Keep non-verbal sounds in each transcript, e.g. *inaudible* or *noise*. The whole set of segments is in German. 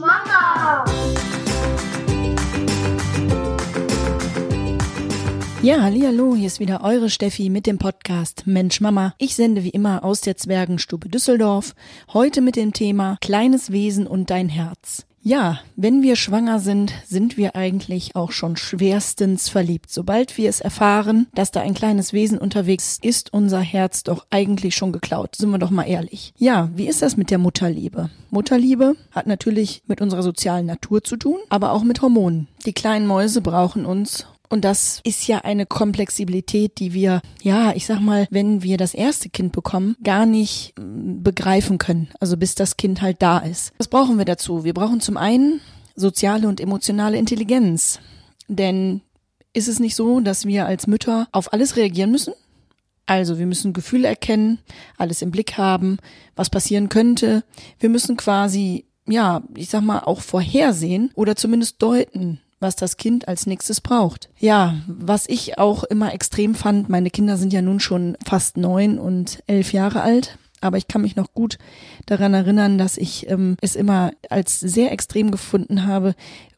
Mama. Ja, hallo, hier ist wieder eure Steffi mit dem Podcast Mensch Mama. Ich sende wie immer aus der Zwergenstube Düsseldorf, heute mit dem Thema Kleines Wesen und dein Herz. Ja, wenn wir schwanger sind, sind wir eigentlich auch schon schwerstens verliebt. Sobald wir es erfahren, dass da ein kleines Wesen unterwegs ist, ist unser Herz doch eigentlich schon geklaut. Sind wir doch mal ehrlich. Ja, wie ist das mit der Mutterliebe? Mutterliebe hat natürlich mit unserer sozialen Natur zu tun, aber auch mit Hormonen. Die kleinen Mäuse brauchen uns und das ist ja eine Komplexibilität, die wir, ja, ich sag mal, wenn wir das erste Kind bekommen, gar nicht mm, begreifen können. Also bis das Kind halt da ist. Was brauchen wir dazu? Wir brauchen zum einen soziale und emotionale Intelligenz. Denn ist es nicht so, dass wir als Mütter auf alles reagieren müssen? Also wir müssen Gefühle erkennen, alles im Blick haben, was passieren könnte. Wir müssen quasi, ja, ich sag mal, auch vorhersehen oder zumindest deuten, was das Kind als nächstes braucht. Ja, was ich auch immer extrem fand, meine Kinder sind ja nun schon fast neun und elf Jahre alt. Aber ich kann mich noch gut daran erinnern, dass ich ähm, es immer als sehr extrem gefunden habe,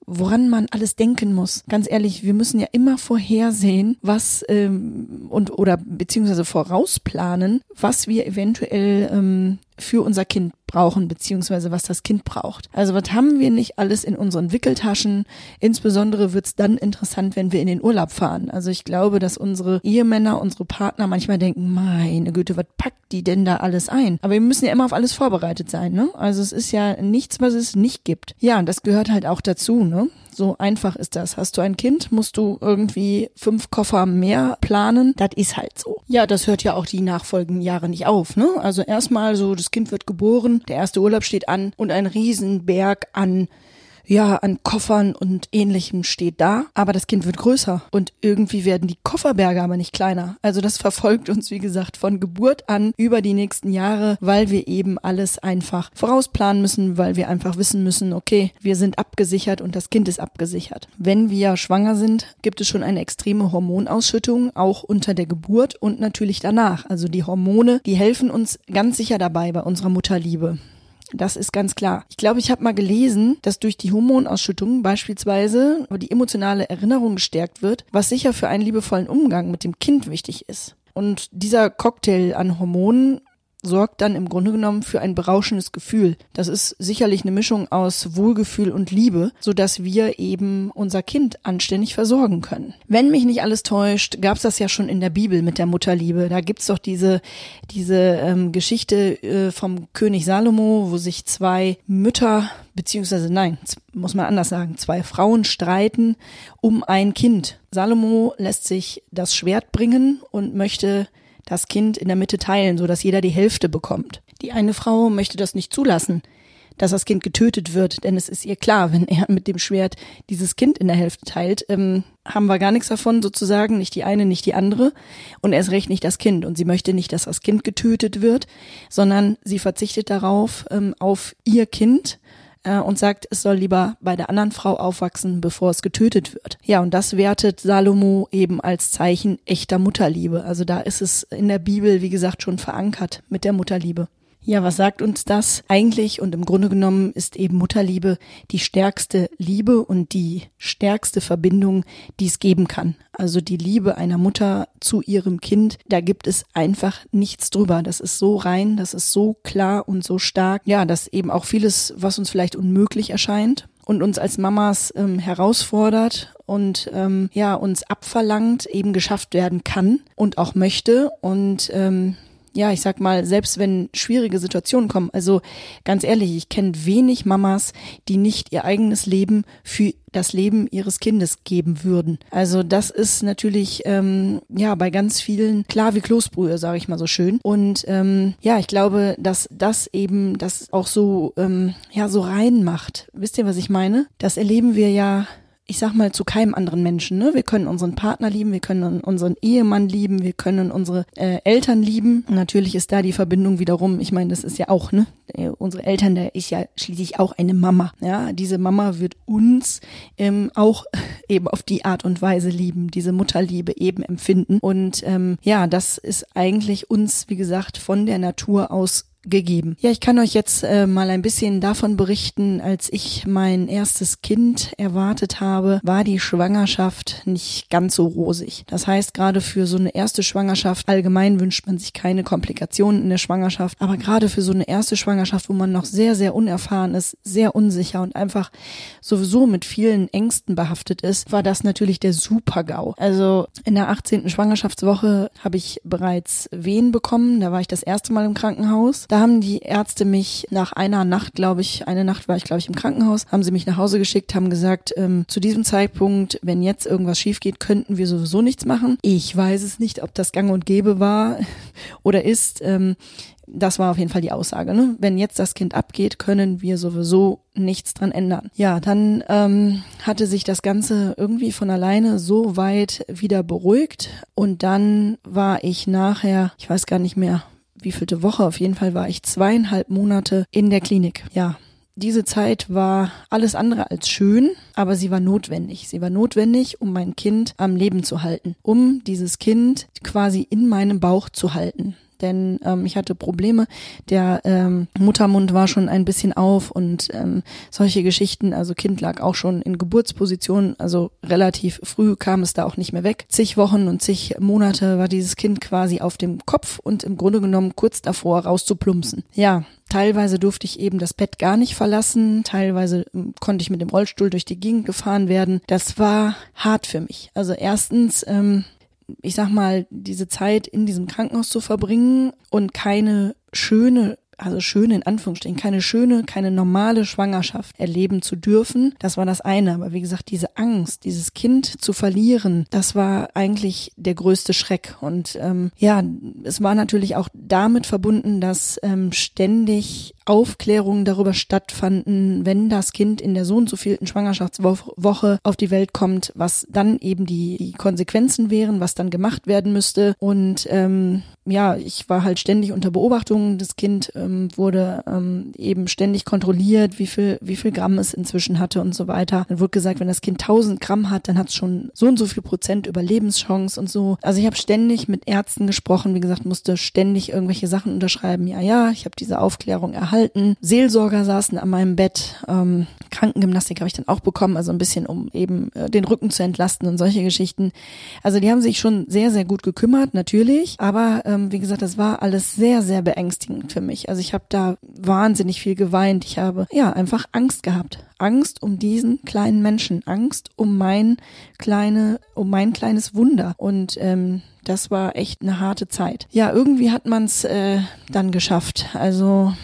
woran man alles denken muss. Ganz ehrlich, wir müssen ja immer vorhersehen, was ähm, und oder beziehungsweise vorausplanen, was wir eventuell ähm, für unser Kind brauchen, beziehungsweise was das Kind braucht. Also was haben wir nicht alles in unseren Wickeltaschen? Insbesondere wird's dann interessant, wenn wir in den Urlaub fahren. Also ich glaube, dass unsere Ehemänner, unsere Partner manchmal denken, meine Güte, was packt die denn da alles ein? Aber wir müssen ja immer auf alles vorbereitet sein, ne? Also es ist ja nichts, was es nicht gibt. Ja, und das gehört halt auch dazu, ne? So einfach ist das. Hast du ein Kind, musst du irgendwie fünf Koffer mehr planen. Das ist halt so. Ja, das hört ja auch die nachfolgenden Jahre nicht auf. Ne? Also erstmal so, das Kind wird geboren, der erste Urlaub steht an und ein Riesenberg an ja, an Koffern und ähnlichem steht da, aber das Kind wird größer und irgendwie werden die Kofferberge aber nicht kleiner. Also das verfolgt uns, wie gesagt, von Geburt an über die nächsten Jahre, weil wir eben alles einfach vorausplanen müssen, weil wir einfach wissen müssen, okay, wir sind abgesichert und das Kind ist abgesichert. Wenn wir schwanger sind, gibt es schon eine extreme Hormonausschüttung, auch unter der Geburt und natürlich danach. Also die Hormone, die helfen uns ganz sicher dabei bei unserer Mutterliebe. Das ist ganz klar. Ich glaube, ich habe mal gelesen, dass durch die Hormonausschüttung beispielsweise die emotionale Erinnerung gestärkt wird, was sicher für einen liebevollen Umgang mit dem Kind wichtig ist. Und dieser Cocktail an Hormonen sorgt dann im Grunde genommen für ein berauschendes Gefühl. Das ist sicherlich eine Mischung aus Wohlgefühl und Liebe, so dass wir eben unser Kind anständig versorgen können. Wenn mich nicht alles täuscht, gab es das ja schon in der Bibel mit der Mutterliebe. Da gibt's doch diese diese ähm, Geschichte äh, vom König Salomo, wo sich zwei Mütter beziehungsweise nein, muss man anders sagen, zwei Frauen streiten um ein Kind. Salomo lässt sich das Schwert bringen und möchte das Kind in der Mitte teilen, so dass jeder die Hälfte bekommt. Die eine Frau möchte das nicht zulassen, dass das Kind getötet wird, denn es ist ihr klar, wenn er mit dem Schwert dieses Kind in der Hälfte teilt, ähm, haben wir gar nichts davon sozusagen, nicht die eine, nicht die andere und erst recht nicht das Kind. Und sie möchte nicht, dass das Kind getötet wird, sondern sie verzichtet darauf, ähm, auf ihr Kind äh, und sagt, es soll lieber bei der anderen Frau aufwachsen, bevor es getötet wird. Ja, und das wertet Salomo eben als Zeichen echter Mutterliebe. Also da ist es in der Bibel, wie gesagt, schon verankert mit der Mutterliebe. Ja, was sagt uns das eigentlich? Und im Grunde genommen ist eben Mutterliebe die stärkste Liebe und die stärkste Verbindung, die es geben kann. Also die Liebe einer Mutter zu ihrem Kind, da gibt es einfach nichts drüber. Das ist so rein, das ist so klar und so stark. Ja, dass eben auch vieles, was uns vielleicht unmöglich erscheint, und uns als Mamas ähm, herausfordert und ähm, ja uns abverlangt eben geschafft werden kann und auch möchte und ähm, ja, ich sag mal, selbst wenn schwierige Situationen kommen, also ganz ehrlich, ich kenne wenig Mamas, die nicht ihr eigenes Leben für das Leben ihres Kindes geben würden. Also das ist natürlich ähm, ja bei ganz vielen klar wie Kloßbrühe, sage ich mal so schön. Und ähm, ja, ich glaube, dass das eben das auch so ähm, ja so rein macht. Wisst ihr, was ich meine? Das erleben wir ja ich sag mal, zu keinem anderen Menschen. Ne? Wir können unseren Partner lieben, wir können unseren Ehemann lieben, wir können unsere äh, Eltern lieben. Natürlich ist da die Verbindung wiederum, ich meine, das ist ja auch, ne? Äh, unsere Eltern, da ist ja schließlich auch eine Mama. Ja, diese Mama wird uns ähm, auch *laughs* eben auf die Art und Weise lieben, diese Mutterliebe eben empfinden. Und ähm, ja, das ist eigentlich uns, wie gesagt, von der Natur aus gegeben. Ja, ich kann euch jetzt äh, mal ein bisschen davon berichten, als ich mein erstes Kind erwartet habe, war die Schwangerschaft nicht ganz so rosig. Das heißt, gerade für so eine erste Schwangerschaft, allgemein wünscht man sich keine Komplikationen in der Schwangerschaft, aber gerade für so eine erste Schwangerschaft, wo man noch sehr, sehr unerfahren ist, sehr unsicher und einfach sowieso mit vielen Ängsten behaftet ist, war das natürlich der Super-GAU. Also in der 18. Schwangerschaftswoche habe ich bereits Wehen bekommen, da war ich das erste Mal im Krankenhaus. Da haben die Ärzte mich nach einer Nacht, glaube ich, eine Nacht war ich, glaube ich, im Krankenhaus, haben sie mich nach Hause geschickt, haben gesagt, ähm, zu diesem Zeitpunkt, wenn jetzt irgendwas schief geht, könnten wir sowieso nichts machen. Ich weiß es nicht, ob das gang und gäbe war *laughs* oder ist. Ähm, das war auf jeden Fall die Aussage. Ne? Wenn jetzt das Kind abgeht, können wir sowieso nichts dran ändern. Ja, dann ähm, hatte sich das Ganze irgendwie von alleine so weit wieder beruhigt und dann war ich nachher, ich weiß gar nicht mehr, wievielte Woche, auf jeden Fall war ich zweieinhalb Monate in der Klinik. Ja, diese Zeit war alles andere als schön, aber sie war notwendig. Sie war notwendig, um mein Kind am Leben zu halten, um dieses Kind quasi in meinem Bauch zu halten denn ähm, ich hatte Probleme. Der ähm, Muttermund war schon ein bisschen auf und ähm, solche Geschichten. Also Kind lag auch schon in Geburtsposition, also relativ früh kam es da auch nicht mehr weg. Zig Wochen und zig Monate war dieses Kind quasi auf dem Kopf und im Grunde genommen kurz davor rauszuplumpsen. Ja, Teilweise durfte ich eben das Bett gar nicht verlassen, teilweise ähm, konnte ich mit dem Rollstuhl durch die Gegend gefahren werden. Das war hart für mich. Also erstens ähm, ich sag mal, diese Zeit in diesem Krankenhaus zu verbringen und keine schöne also schöne in Anführungsstrichen, keine schöne, keine normale Schwangerschaft erleben zu dürfen. Das war das eine. Aber wie gesagt, diese Angst, dieses Kind zu verlieren, das war eigentlich der größte Schreck. Und ähm, ja, es war natürlich auch damit verbunden, dass ähm, ständig Aufklärungen darüber stattfanden, wenn das Kind in der so und so vielten Schwangerschaftswoche auf die Welt kommt, was dann eben die, die Konsequenzen wären, was dann gemacht werden müsste. Und ähm, ja, ich war halt ständig unter Beobachtung. Das Kind ähm, wurde ähm, eben ständig kontrolliert, wie viel, wie viel Gramm es inzwischen hatte und so weiter. Dann wurde gesagt, wenn das Kind 1000 Gramm hat, dann hat es schon so und so viel Prozent Überlebenschance und so. Also ich habe ständig mit Ärzten gesprochen. Wie gesagt, musste ständig irgendwelche Sachen unterschreiben. Ja, ja, ich habe diese Aufklärung erhalten gehalten. Seelsorger saßen an meinem Bett. Ähm, Krankengymnastik habe ich dann auch bekommen, also ein bisschen, um eben äh, den Rücken zu entlasten und solche Geschichten. Also die haben sich schon sehr, sehr gut gekümmert, natürlich. Aber ähm, wie gesagt, das war alles sehr, sehr beängstigend für mich. Also ich habe da wahnsinnig viel geweint. Ich habe ja einfach Angst gehabt. Angst um diesen kleinen Menschen, Angst um mein kleine, um mein kleines Wunder. Und ähm, das war echt eine harte Zeit. Ja, irgendwie hat man es äh, dann geschafft. Also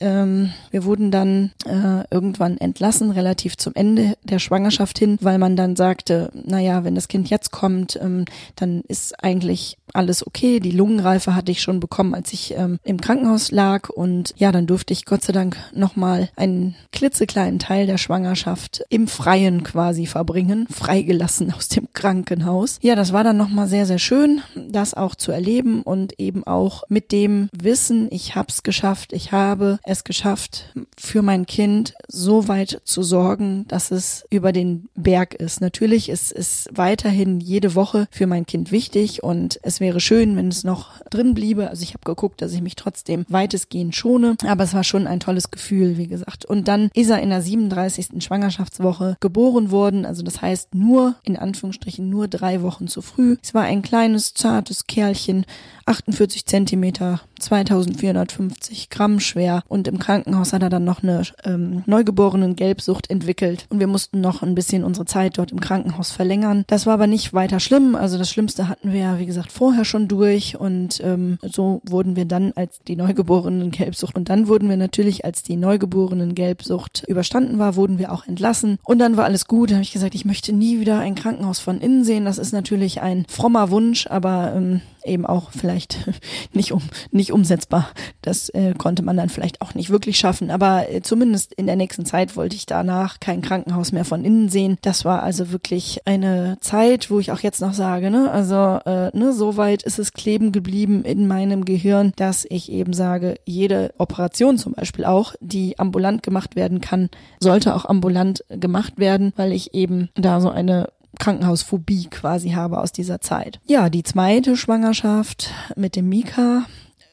ähm, wir wurden dann äh, irgendwann entlassen, relativ zum Ende der Schwangerschaft hin, weil man dann sagte, naja, wenn das Kind jetzt kommt, ähm, dann ist eigentlich alles okay. Die Lungenreife hatte ich schon bekommen, als ich ähm, im Krankenhaus lag. Und ja, dann durfte ich Gott sei Dank nochmal einen klitzekleinen Teil der Schwangerschaft im Freien quasi verbringen, freigelassen aus dem Krankenhaus. Ja, das war dann nochmal sehr, sehr schön, das auch zu erleben und eben auch mit dem Wissen, ich habe es geschafft, ich habe es geschafft, für mein Kind so weit zu sorgen, dass es über den Berg ist. Natürlich ist es weiterhin jede Woche für mein Kind wichtig und es wäre schön, wenn es noch drin bliebe. Also ich habe geguckt, dass ich mich trotzdem weitestgehend schone. Aber es war schon ein tolles Gefühl, wie gesagt. Und dann ist er in der 37. Schwangerschaftswoche geboren worden. Also das heißt nur, in Anführungsstrichen, nur drei Wochen zu früh. Es war ein kleines, zartes Kerlchen, 48 Zentimeter, 2450 Gramm schwer. Und im Krankenhaus hat er dann noch eine ähm, neugeborenen Gelbsucht entwickelt. Und wir mussten noch ein bisschen unsere Zeit dort im Krankenhaus verlängern. Das war aber nicht weiter schlimm. Also das Schlimmste hatten wir ja, wie gesagt, vorher schon durch und ähm, so wurden wir dann als die neugeborenen Gelbsucht und dann wurden wir natürlich, als die neugeborenen Gelbsucht überstanden war, wurden wir auch entlassen und dann war alles gut. Da habe ich gesagt, ich möchte nie wieder ein Krankenhaus von innen sehen. Das ist natürlich ein frommer Wunsch, aber ähm, eben auch vielleicht *laughs* nicht um nicht umsetzbar. Das äh, konnte man dann vielleicht auch nicht wirklich schaffen. Aber äh, zumindest in der nächsten Zeit wollte ich danach kein Krankenhaus mehr von innen sehen. Das war also wirklich eine Zeit, wo ich auch jetzt noch sage, ne, also äh, ne, so weit ist es kleben geblieben in meinem Gehirn, dass ich eben sage, jede Operation zum Beispiel auch, die ambulant gemacht werden kann, sollte auch ambulant gemacht werden, weil ich eben da so eine Krankenhausphobie quasi habe aus dieser Zeit. Ja, die zweite Schwangerschaft mit dem Mika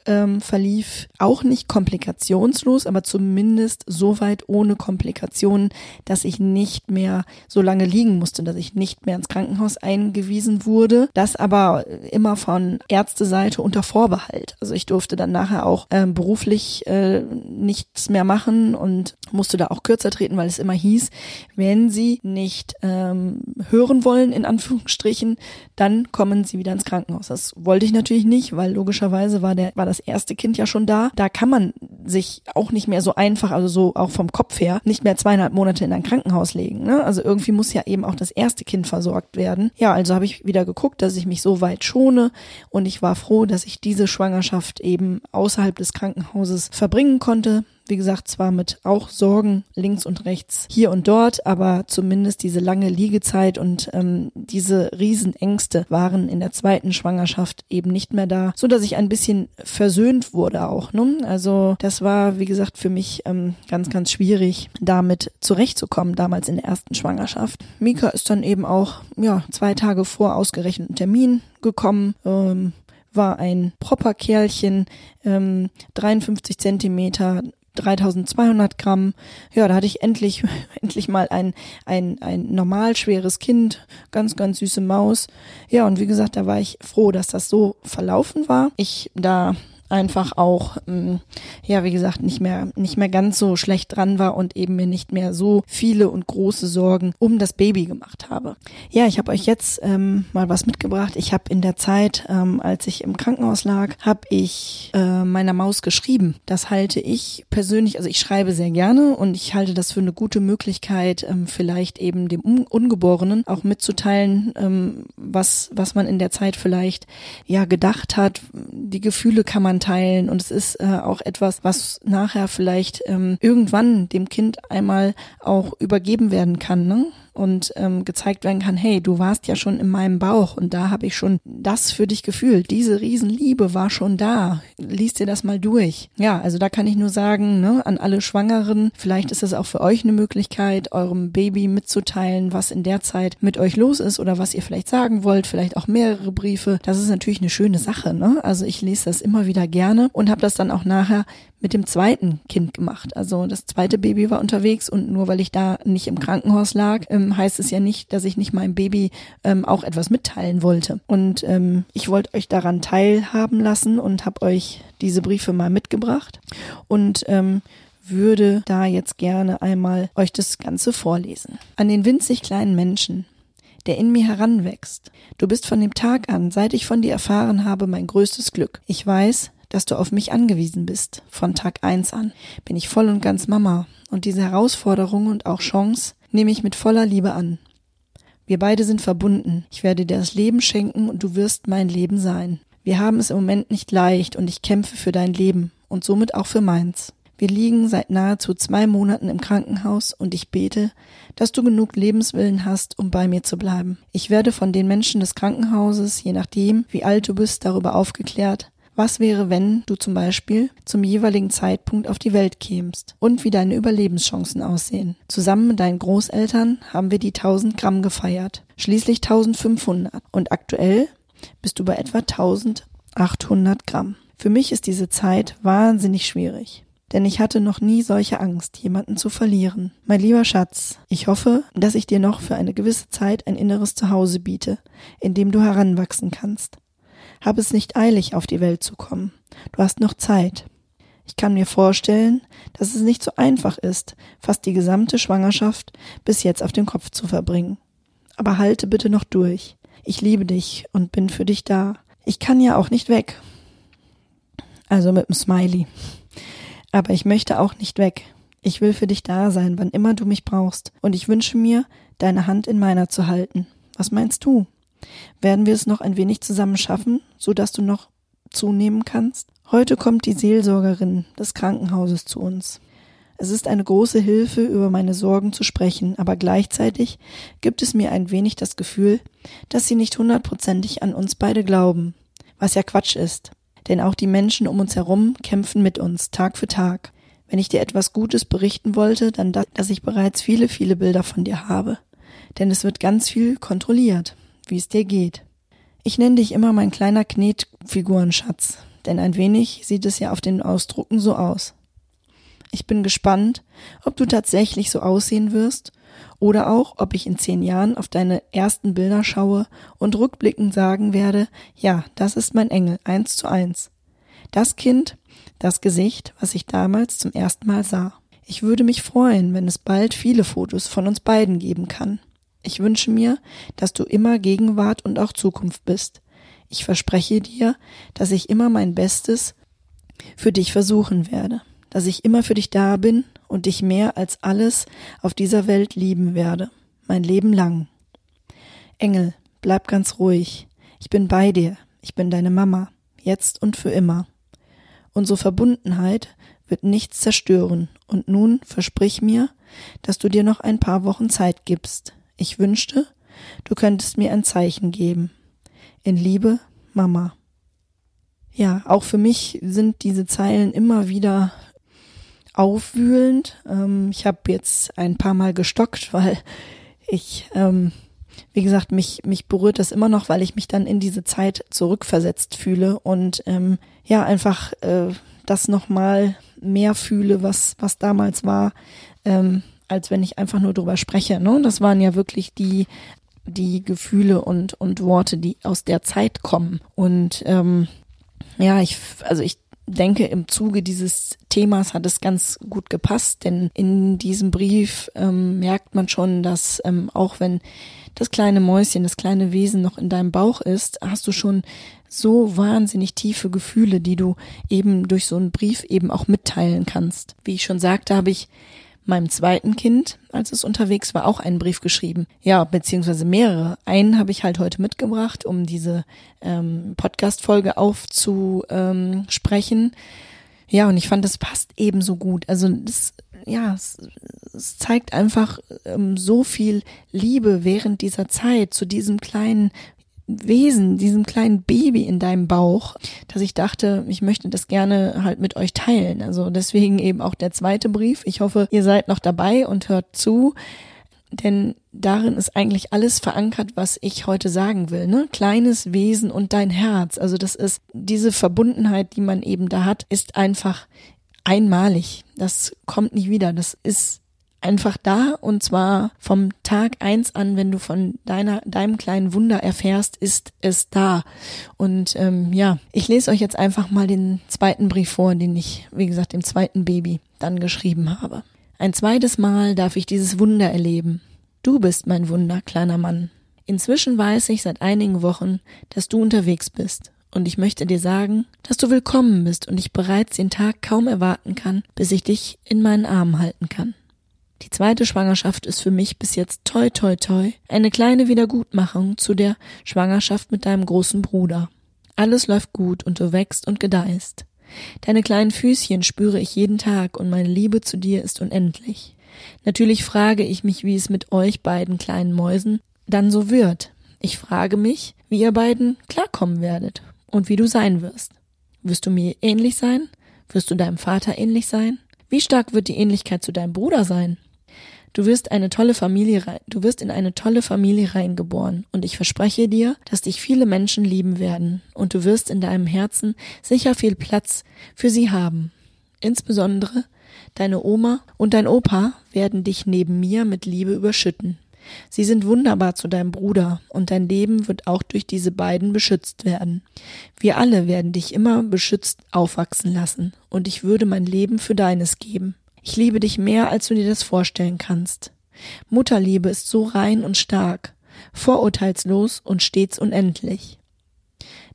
ähm, verlief auch nicht komplikationslos, aber zumindest so weit ohne Komplikationen, dass ich nicht mehr so lange liegen musste, dass ich nicht mehr ins Krankenhaus eingewiesen wurde. Das aber immer von Ärzteseite unter Vorbehalt. Also ich durfte dann nachher auch ähm, beruflich äh, nichts mehr machen und musste da auch kürzer treten, weil es immer hieß, wenn Sie nicht ähm, hören wollen, in Anführungsstrichen, dann kommen Sie wieder ins Krankenhaus. Das wollte ich natürlich nicht, weil logischerweise war der war das erste Kind ja schon da. Da kann man sich auch nicht mehr so einfach, also so auch vom Kopf her, nicht mehr zweieinhalb Monate in ein Krankenhaus legen. Ne? Also irgendwie muss ja eben auch das erste Kind versorgt werden. Ja, also habe ich wieder geguckt, dass ich mich so weit schone und ich war froh, dass ich diese Schwangerschaft eben außerhalb des Krankenhauses verbringen konnte. Wie gesagt, zwar mit auch Sorgen links und rechts hier und dort, aber zumindest diese lange Liegezeit und ähm, diese Riesenängste waren in der zweiten Schwangerschaft eben nicht mehr da, so dass ich ein bisschen versöhnt wurde auch. Ne? Also das war, wie gesagt, für mich ähm, ganz, ganz schwierig, damit zurechtzukommen, damals in der ersten Schwangerschaft. Mika ist dann eben auch ja zwei Tage vor ausgerechneten Termin gekommen. Ähm, war ein proper Kerlchen, ähm, 53 Zentimeter, 3200 Gramm. Ja, da hatte ich endlich, *laughs* endlich mal ein, ein, ein normal schweres Kind, ganz, ganz süße Maus. Ja, und wie gesagt, da war ich froh, dass das so verlaufen war. Ich da einfach auch, ähm, ja, wie gesagt, nicht mehr, nicht mehr ganz so schlecht dran war und eben mir nicht mehr so viele und große Sorgen um das Baby gemacht habe. Ja, ich habe euch jetzt ähm, mal was mitgebracht. Ich habe in der Zeit, ähm, als ich im Krankenhaus lag, habe ich äh, meiner Maus geschrieben. Das halte ich persönlich, also ich schreibe sehr gerne und ich halte das für eine gute Möglichkeit, ähm, vielleicht eben dem Ungeborenen auch mitzuteilen, ähm, was, was man in der Zeit vielleicht ja gedacht hat. Die Gefühle kann man teilen und es ist äh, auch etwas, was nachher vielleicht ähm, irgendwann dem Kind einmal auch übergeben werden kann. Ne? Und ähm, gezeigt werden kann, hey, du warst ja schon in meinem Bauch und da habe ich schon das für dich gefühlt. Diese Riesenliebe war schon da. Lies dir das mal durch. Ja, also da kann ich nur sagen, ne, an alle Schwangeren, vielleicht ist es auch für euch eine Möglichkeit, eurem Baby mitzuteilen, was in der Zeit mit euch los ist oder was ihr vielleicht sagen wollt, vielleicht auch mehrere Briefe. Das ist natürlich eine schöne Sache, ne? Also ich lese das immer wieder gerne und habe das dann auch nachher mit dem zweiten Kind gemacht. Also das zweite Baby war unterwegs und nur weil ich da nicht im Krankenhaus lag, ähm, heißt es ja nicht, dass ich nicht meinem Baby ähm, auch etwas mitteilen wollte. Und ähm, ich wollte euch daran teilhaben lassen und habe euch diese Briefe mal mitgebracht und ähm, würde da jetzt gerne einmal euch das Ganze vorlesen. An den winzig kleinen Menschen, der in mir heranwächst. Du bist von dem Tag an, seit ich von dir erfahren habe, mein größtes Glück. Ich weiß, dass du auf mich angewiesen bist. Von Tag eins an bin ich voll und ganz Mama und diese Herausforderung und auch Chance nehme ich mit voller Liebe an. Wir beide sind verbunden. Ich werde dir das Leben schenken und du wirst mein Leben sein. Wir haben es im Moment nicht leicht und ich kämpfe für dein Leben und somit auch für meins. Wir liegen seit nahezu zwei Monaten im Krankenhaus und ich bete, dass du genug Lebenswillen hast, um bei mir zu bleiben. Ich werde von den Menschen des Krankenhauses, je nachdem, wie alt du bist, darüber aufgeklärt, was wäre, wenn du zum Beispiel zum jeweiligen Zeitpunkt auf die Welt kämst und wie deine Überlebenschancen aussehen? Zusammen mit deinen Großeltern haben wir die 1000 Gramm gefeiert, schließlich 1500 und aktuell bist du bei etwa 1800 Gramm. Für mich ist diese Zeit wahnsinnig schwierig. Denn ich hatte noch nie solche Angst, jemanden zu verlieren. Mein lieber Schatz, ich hoffe, dass ich dir noch für eine gewisse Zeit ein inneres Zuhause biete, in dem du heranwachsen kannst. Hab es nicht eilig, auf die Welt zu kommen. Du hast noch Zeit. Ich kann mir vorstellen, dass es nicht so einfach ist, fast die gesamte Schwangerschaft bis jetzt auf dem Kopf zu verbringen. Aber halte bitte noch durch. Ich liebe dich und bin für dich da. Ich kann ja auch nicht weg. Also mit dem Smiley. Aber ich möchte auch nicht weg. Ich will für dich da sein, wann immer du mich brauchst. Und ich wünsche mir, deine Hand in meiner zu halten. Was meinst du? Werden wir es noch ein wenig zusammen schaffen, so dass du noch zunehmen kannst? Heute kommt die Seelsorgerin des Krankenhauses zu uns. Es ist eine große Hilfe, über meine Sorgen zu sprechen, aber gleichzeitig gibt es mir ein wenig das Gefühl, dass sie nicht hundertprozentig an uns beide glauben, was ja Quatsch ist. Denn auch die Menschen um uns herum kämpfen mit uns, Tag für Tag. Wenn ich dir etwas Gutes berichten wollte, dann das, dass ich bereits viele, viele Bilder von dir habe. Denn es wird ganz viel kontrolliert wie es dir geht. Ich nenne dich immer mein kleiner Knetfigurenschatz, denn ein wenig sieht es ja auf den Ausdrucken so aus. Ich bin gespannt, ob du tatsächlich so aussehen wirst oder auch, ob ich in zehn Jahren auf deine ersten Bilder schaue und rückblickend sagen werde, ja, das ist mein Engel, eins zu eins. Das Kind, das Gesicht, was ich damals zum ersten Mal sah. Ich würde mich freuen, wenn es bald viele Fotos von uns beiden geben kann. Ich wünsche mir, dass du immer Gegenwart und auch Zukunft bist. Ich verspreche dir, dass ich immer mein Bestes für dich versuchen werde, dass ich immer für dich da bin und dich mehr als alles auf dieser Welt lieben werde, mein Leben lang. Engel, bleib ganz ruhig. Ich bin bei dir. Ich bin deine Mama, jetzt und für immer. Unsere Verbundenheit wird nichts zerstören, und nun versprich mir, dass du dir noch ein paar Wochen Zeit gibst. Ich wünschte, du könntest mir ein Zeichen geben. In Liebe, Mama. Ja, auch für mich sind diese Zeilen immer wieder aufwühlend. Ähm, ich habe jetzt ein paar Mal gestockt, *laughs* weil ich, ähm, wie gesagt, mich, mich berührt das immer noch, weil ich mich dann in diese Zeit zurückversetzt fühle und ähm, ja, einfach äh, das nochmal mehr fühle, was, was damals war, ähm, als wenn ich einfach nur drüber spreche. Ne? Das waren ja wirklich die, die Gefühle und, und Worte, die aus der Zeit kommen. Und ähm, ja, ich, also ich denke, im Zuge dieses Themas hat es ganz gut gepasst, denn in diesem Brief ähm, merkt man schon, dass ähm, auch wenn das kleine Mäuschen, das kleine Wesen noch in deinem Bauch ist, hast du schon so wahnsinnig tiefe Gefühle, die du eben durch so einen Brief eben auch mitteilen kannst. Wie ich schon sagte, habe ich meinem zweiten Kind, als es unterwegs war, auch einen Brief geschrieben. Ja, beziehungsweise mehrere. Einen habe ich halt heute mitgebracht, um diese ähm, Podcast-Folge aufzusprechen. Ja, und ich fand, das passt eben so gut. Also das, ja, es, es zeigt einfach ähm, so viel Liebe während dieser Zeit zu diesem kleinen Wesen, diesem kleinen Baby in deinem Bauch, dass ich dachte, ich möchte das gerne halt mit euch teilen. Also deswegen eben auch der zweite Brief. Ich hoffe, ihr seid noch dabei und hört zu, denn darin ist eigentlich alles verankert, was ich heute sagen will. Ne? Kleines Wesen und dein Herz. Also das ist diese Verbundenheit, die man eben da hat, ist einfach einmalig. Das kommt nicht wieder. Das ist einfach da und zwar vom Tag eins an, wenn du von deiner deinem kleinen Wunder erfährst, ist es da. Und ähm, ja, ich lese euch jetzt einfach mal den zweiten Brief vor, den ich, wie gesagt, dem zweiten Baby dann geschrieben habe. Ein zweites Mal darf ich dieses Wunder erleben. Du bist mein Wunder, kleiner Mann. Inzwischen weiß ich seit einigen Wochen, dass du unterwegs bist. Und ich möchte dir sagen, dass du willkommen bist und ich bereits den Tag kaum erwarten kann, bis ich dich in meinen Armen halten kann. Die zweite Schwangerschaft ist für mich bis jetzt toi toi toi eine kleine Wiedergutmachung zu der Schwangerschaft mit deinem großen Bruder. Alles läuft gut und du wächst und gedeihst. Deine kleinen Füßchen spüre ich jeden Tag und meine Liebe zu dir ist unendlich. Natürlich frage ich mich, wie es mit euch beiden kleinen Mäusen dann so wird. Ich frage mich, wie ihr beiden klarkommen werdet und wie du sein wirst. Wirst du mir ähnlich sein? Wirst du deinem Vater ähnlich sein? Wie stark wird die Ähnlichkeit zu deinem Bruder sein? Du wirst eine tolle Familie rein, du wirst in eine tolle Familie reingeboren und ich verspreche dir, dass dich viele Menschen lieben werden und du wirst in deinem Herzen sicher viel Platz für sie haben. Insbesondere deine Oma und dein Opa werden dich neben mir mit Liebe überschütten. Sie sind wunderbar zu deinem Bruder und dein Leben wird auch durch diese beiden beschützt werden. Wir alle werden dich immer beschützt aufwachsen lassen und ich würde mein Leben für deines geben. Ich liebe dich mehr, als du dir das vorstellen kannst. Mutterliebe ist so rein und stark, vorurteilslos und stets unendlich.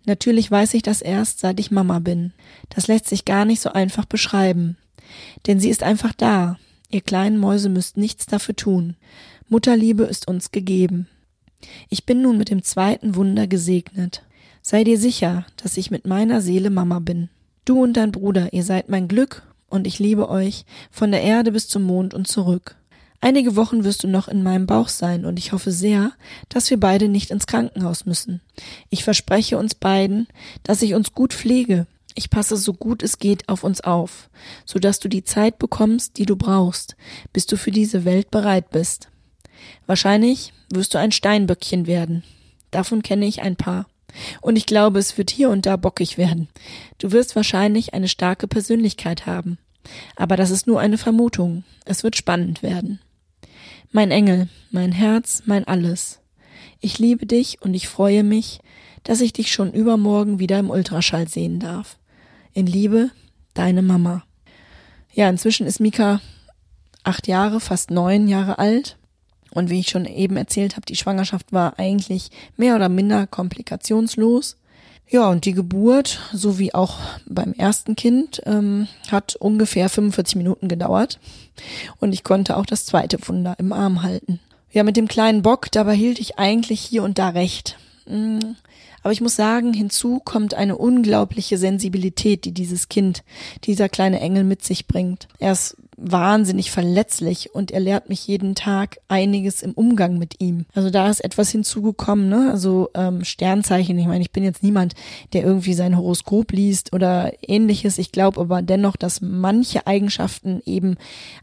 Natürlich weiß ich das erst, seit ich Mama bin. Das lässt sich gar nicht so einfach beschreiben. Denn sie ist einfach da. Ihr kleinen Mäuse müsst nichts dafür tun. Mutterliebe ist uns gegeben. Ich bin nun mit dem zweiten Wunder gesegnet. Sei dir sicher, dass ich mit meiner Seele Mama bin. Du und dein Bruder, ihr seid mein Glück und ich liebe euch von der Erde bis zum Mond und zurück. Einige Wochen wirst du noch in meinem Bauch sein und ich hoffe sehr, dass wir beide nicht ins Krankenhaus müssen. Ich verspreche uns beiden, dass ich uns gut pflege. Ich passe so gut es geht auf uns auf, so dass du die Zeit bekommst, die du brauchst, bis du für diese Welt bereit bist. Wahrscheinlich wirst du ein Steinböckchen werden. Davon kenne ich ein paar. Und ich glaube, es wird hier und da bockig werden. Du wirst wahrscheinlich eine starke Persönlichkeit haben. Aber das ist nur eine Vermutung. Es wird spannend werden. Mein Engel, mein Herz, mein alles. Ich liebe dich und ich freue mich, dass ich dich schon übermorgen wieder im Ultraschall sehen darf. In Liebe, deine Mama. Ja, inzwischen ist Mika acht Jahre, fast neun Jahre alt. Und wie ich schon eben erzählt habe, die Schwangerschaft war eigentlich mehr oder minder komplikationslos. Ja, und die Geburt, so wie auch beim ersten Kind, ähm, hat ungefähr 45 Minuten gedauert. Und ich konnte auch das zweite Wunder im Arm halten. Ja, mit dem kleinen Bock, dabei hielt ich eigentlich hier und da recht. Mm, aber ich muss sagen, hinzu kommt eine unglaubliche Sensibilität, die dieses Kind, dieser kleine Engel mit sich bringt. Er ist wahnsinnig verletzlich und er lehrt mich jeden Tag einiges im Umgang mit ihm. Also da ist etwas hinzugekommen, ne? Also ähm, Sternzeichen. Ich meine, ich bin jetzt niemand, der irgendwie sein Horoskop liest oder ähnliches. Ich glaube aber dennoch, dass manche Eigenschaften eben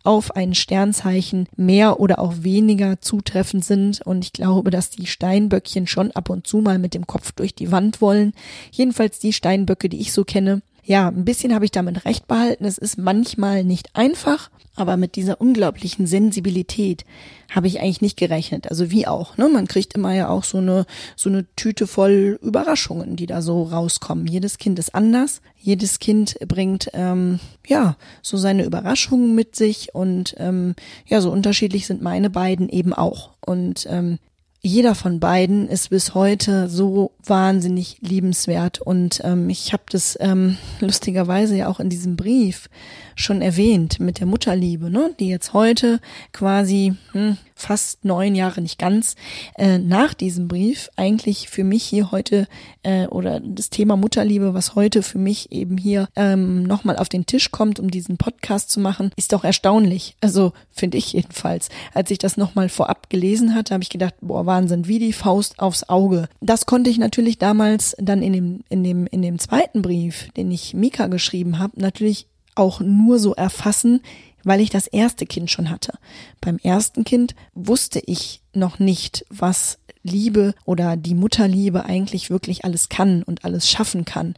auf ein Sternzeichen mehr oder auch weniger zutreffend sind. Und ich glaube, dass die Steinböckchen schon ab und zu mal mit dem Kopf durch die Wand wollen. Jedenfalls die Steinböcke, die ich so kenne, ja, ein bisschen habe ich damit recht behalten. Es ist manchmal nicht einfach, aber mit dieser unglaublichen Sensibilität habe ich eigentlich nicht gerechnet. Also wie auch, ne? Man kriegt immer ja auch so eine so eine Tüte voll Überraschungen, die da so rauskommen. Jedes Kind ist anders. Jedes Kind bringt ähm, ja so seine Überraschungen mit sich und ähm, ja, so unterschiedlich sind meine beiden eben auch. Und ähm, jeder von beiden ist bis heute so wahnsinnig liebenswert. Und ähm, ich habe das ähm, *laughs* lustigerweise ja auch in diesem Brief schon erwähnt mit der Mutterliebe, ne, die jetzt heute quasi hm, fast neun Jahre, nicht ganz, äh, nach diesem Brief eigentlich für mich hier heute äh, oder das Thema Mutterliebe, was heute für mich eben hier ähm, nochmal auf den Tisch kommt, um diesen Podcast zu machen, ist doch erstaunlich. Also finde ich jedenfalls. Als ich das nochmal vorab gelesen hatte, habe ich gedacht, boah, Wahnsinn, wie die Faust aufs Auge. Das konnte ich natürlich damals dann in dem, in dem, in dem zweiten Brief, den ich Mika geschrieben habe, natürlich auch nur so erfassen, weil ich das erste Kind schon hatte. Beim ersten Kind wusste ich noch nicht, was Liebe oder die Mutterliebe eigentlich wirklich alles kann und alles schaffen kann.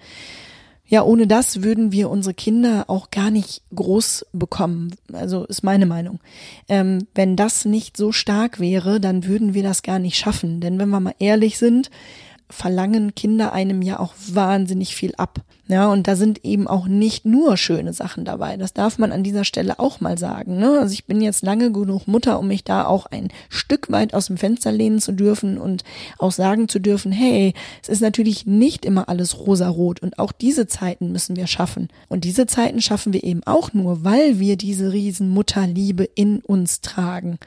Ja, ohne das würden wir unsere Kinder auch gar nicht groß bekommen. Also ist meine Meinung. Ähm, wenn das nicht so stark wäre, dann würden wir das gar nicht schaffen. Denn wenn wir mal ehrlich sind, verlangen Kinder einem ja auch wahnsinnig viel ab. Ja, und da sind eben auch nicht nur schöne Sachen dabei. Das darf man an dieser Stelle auch mal sagen. Ne? Also ich bin jetzt lange genug Mutter, um mich da auch ein Stück weit aus dem Fenster lehnen zu dürfen und auch sagen zu dürfen, hey, es ist natürlich nicht immer alles rosarot und auch diese Zeiten müssen wir schaffen. Und diese Zeiten schaffen wir eben auch nur, weil wir diese riesen Mutterliebe in uns tragen.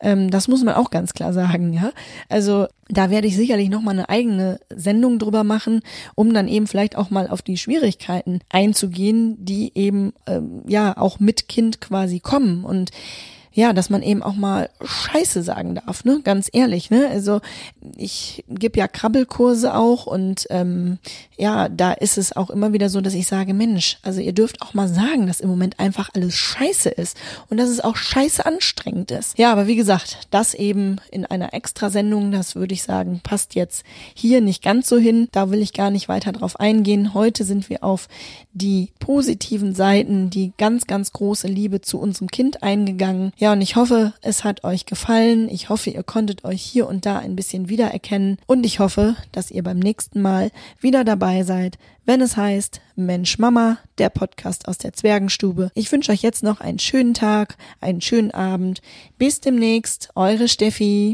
Ähm, das muss man auch ganz klar sagen, ja. Also da werde ich sicherlich noch mal eine eigene Sendung drüber machen, um dann eben vielleicht auch mal auf die Schwierigkeiten einzugehen, die eben ähm, ja auch mit Kind quasi kommen und ja, dass man eben auch mal Scheiße sagen darf, ne? Ganz ehrlich, ne? Also ich gebe ja Krabbelkurse auch und ähm, ja, da ist es auch immer wieder so, dass ich sage, Mensch, also ihr dürft auch mal sagen, dass im Moment einfach alles Scheiße ist und dass es auch Scheiße anstrengend ist. Ja, aber wie gesagt, das eben in einer Extrasendung, das würde ich sagen, passt jetzt hier nicht ganz so hin. Da will ich gar nicht weiter drauf eingehen. Heute sind wir auf die positiven Seiten, die ganz, ganz große Liebe zu unserem Kind eingegangen. Ja, und ich hoffe, es hat euch gefallen. Ich hoffe, ihr konntet euch hier und da ein bisschen wiedererkennen. Und ich hoffe, dass ihr beim nächsten Mal wieder dabei seid, wenn es heißt Mensch Mama, der Podcast aus der Zwergenstube. Ich wünsche euch jetzt noch einen schönen Tag, einen schönen Abend. Bis demnächst, eure Steffi.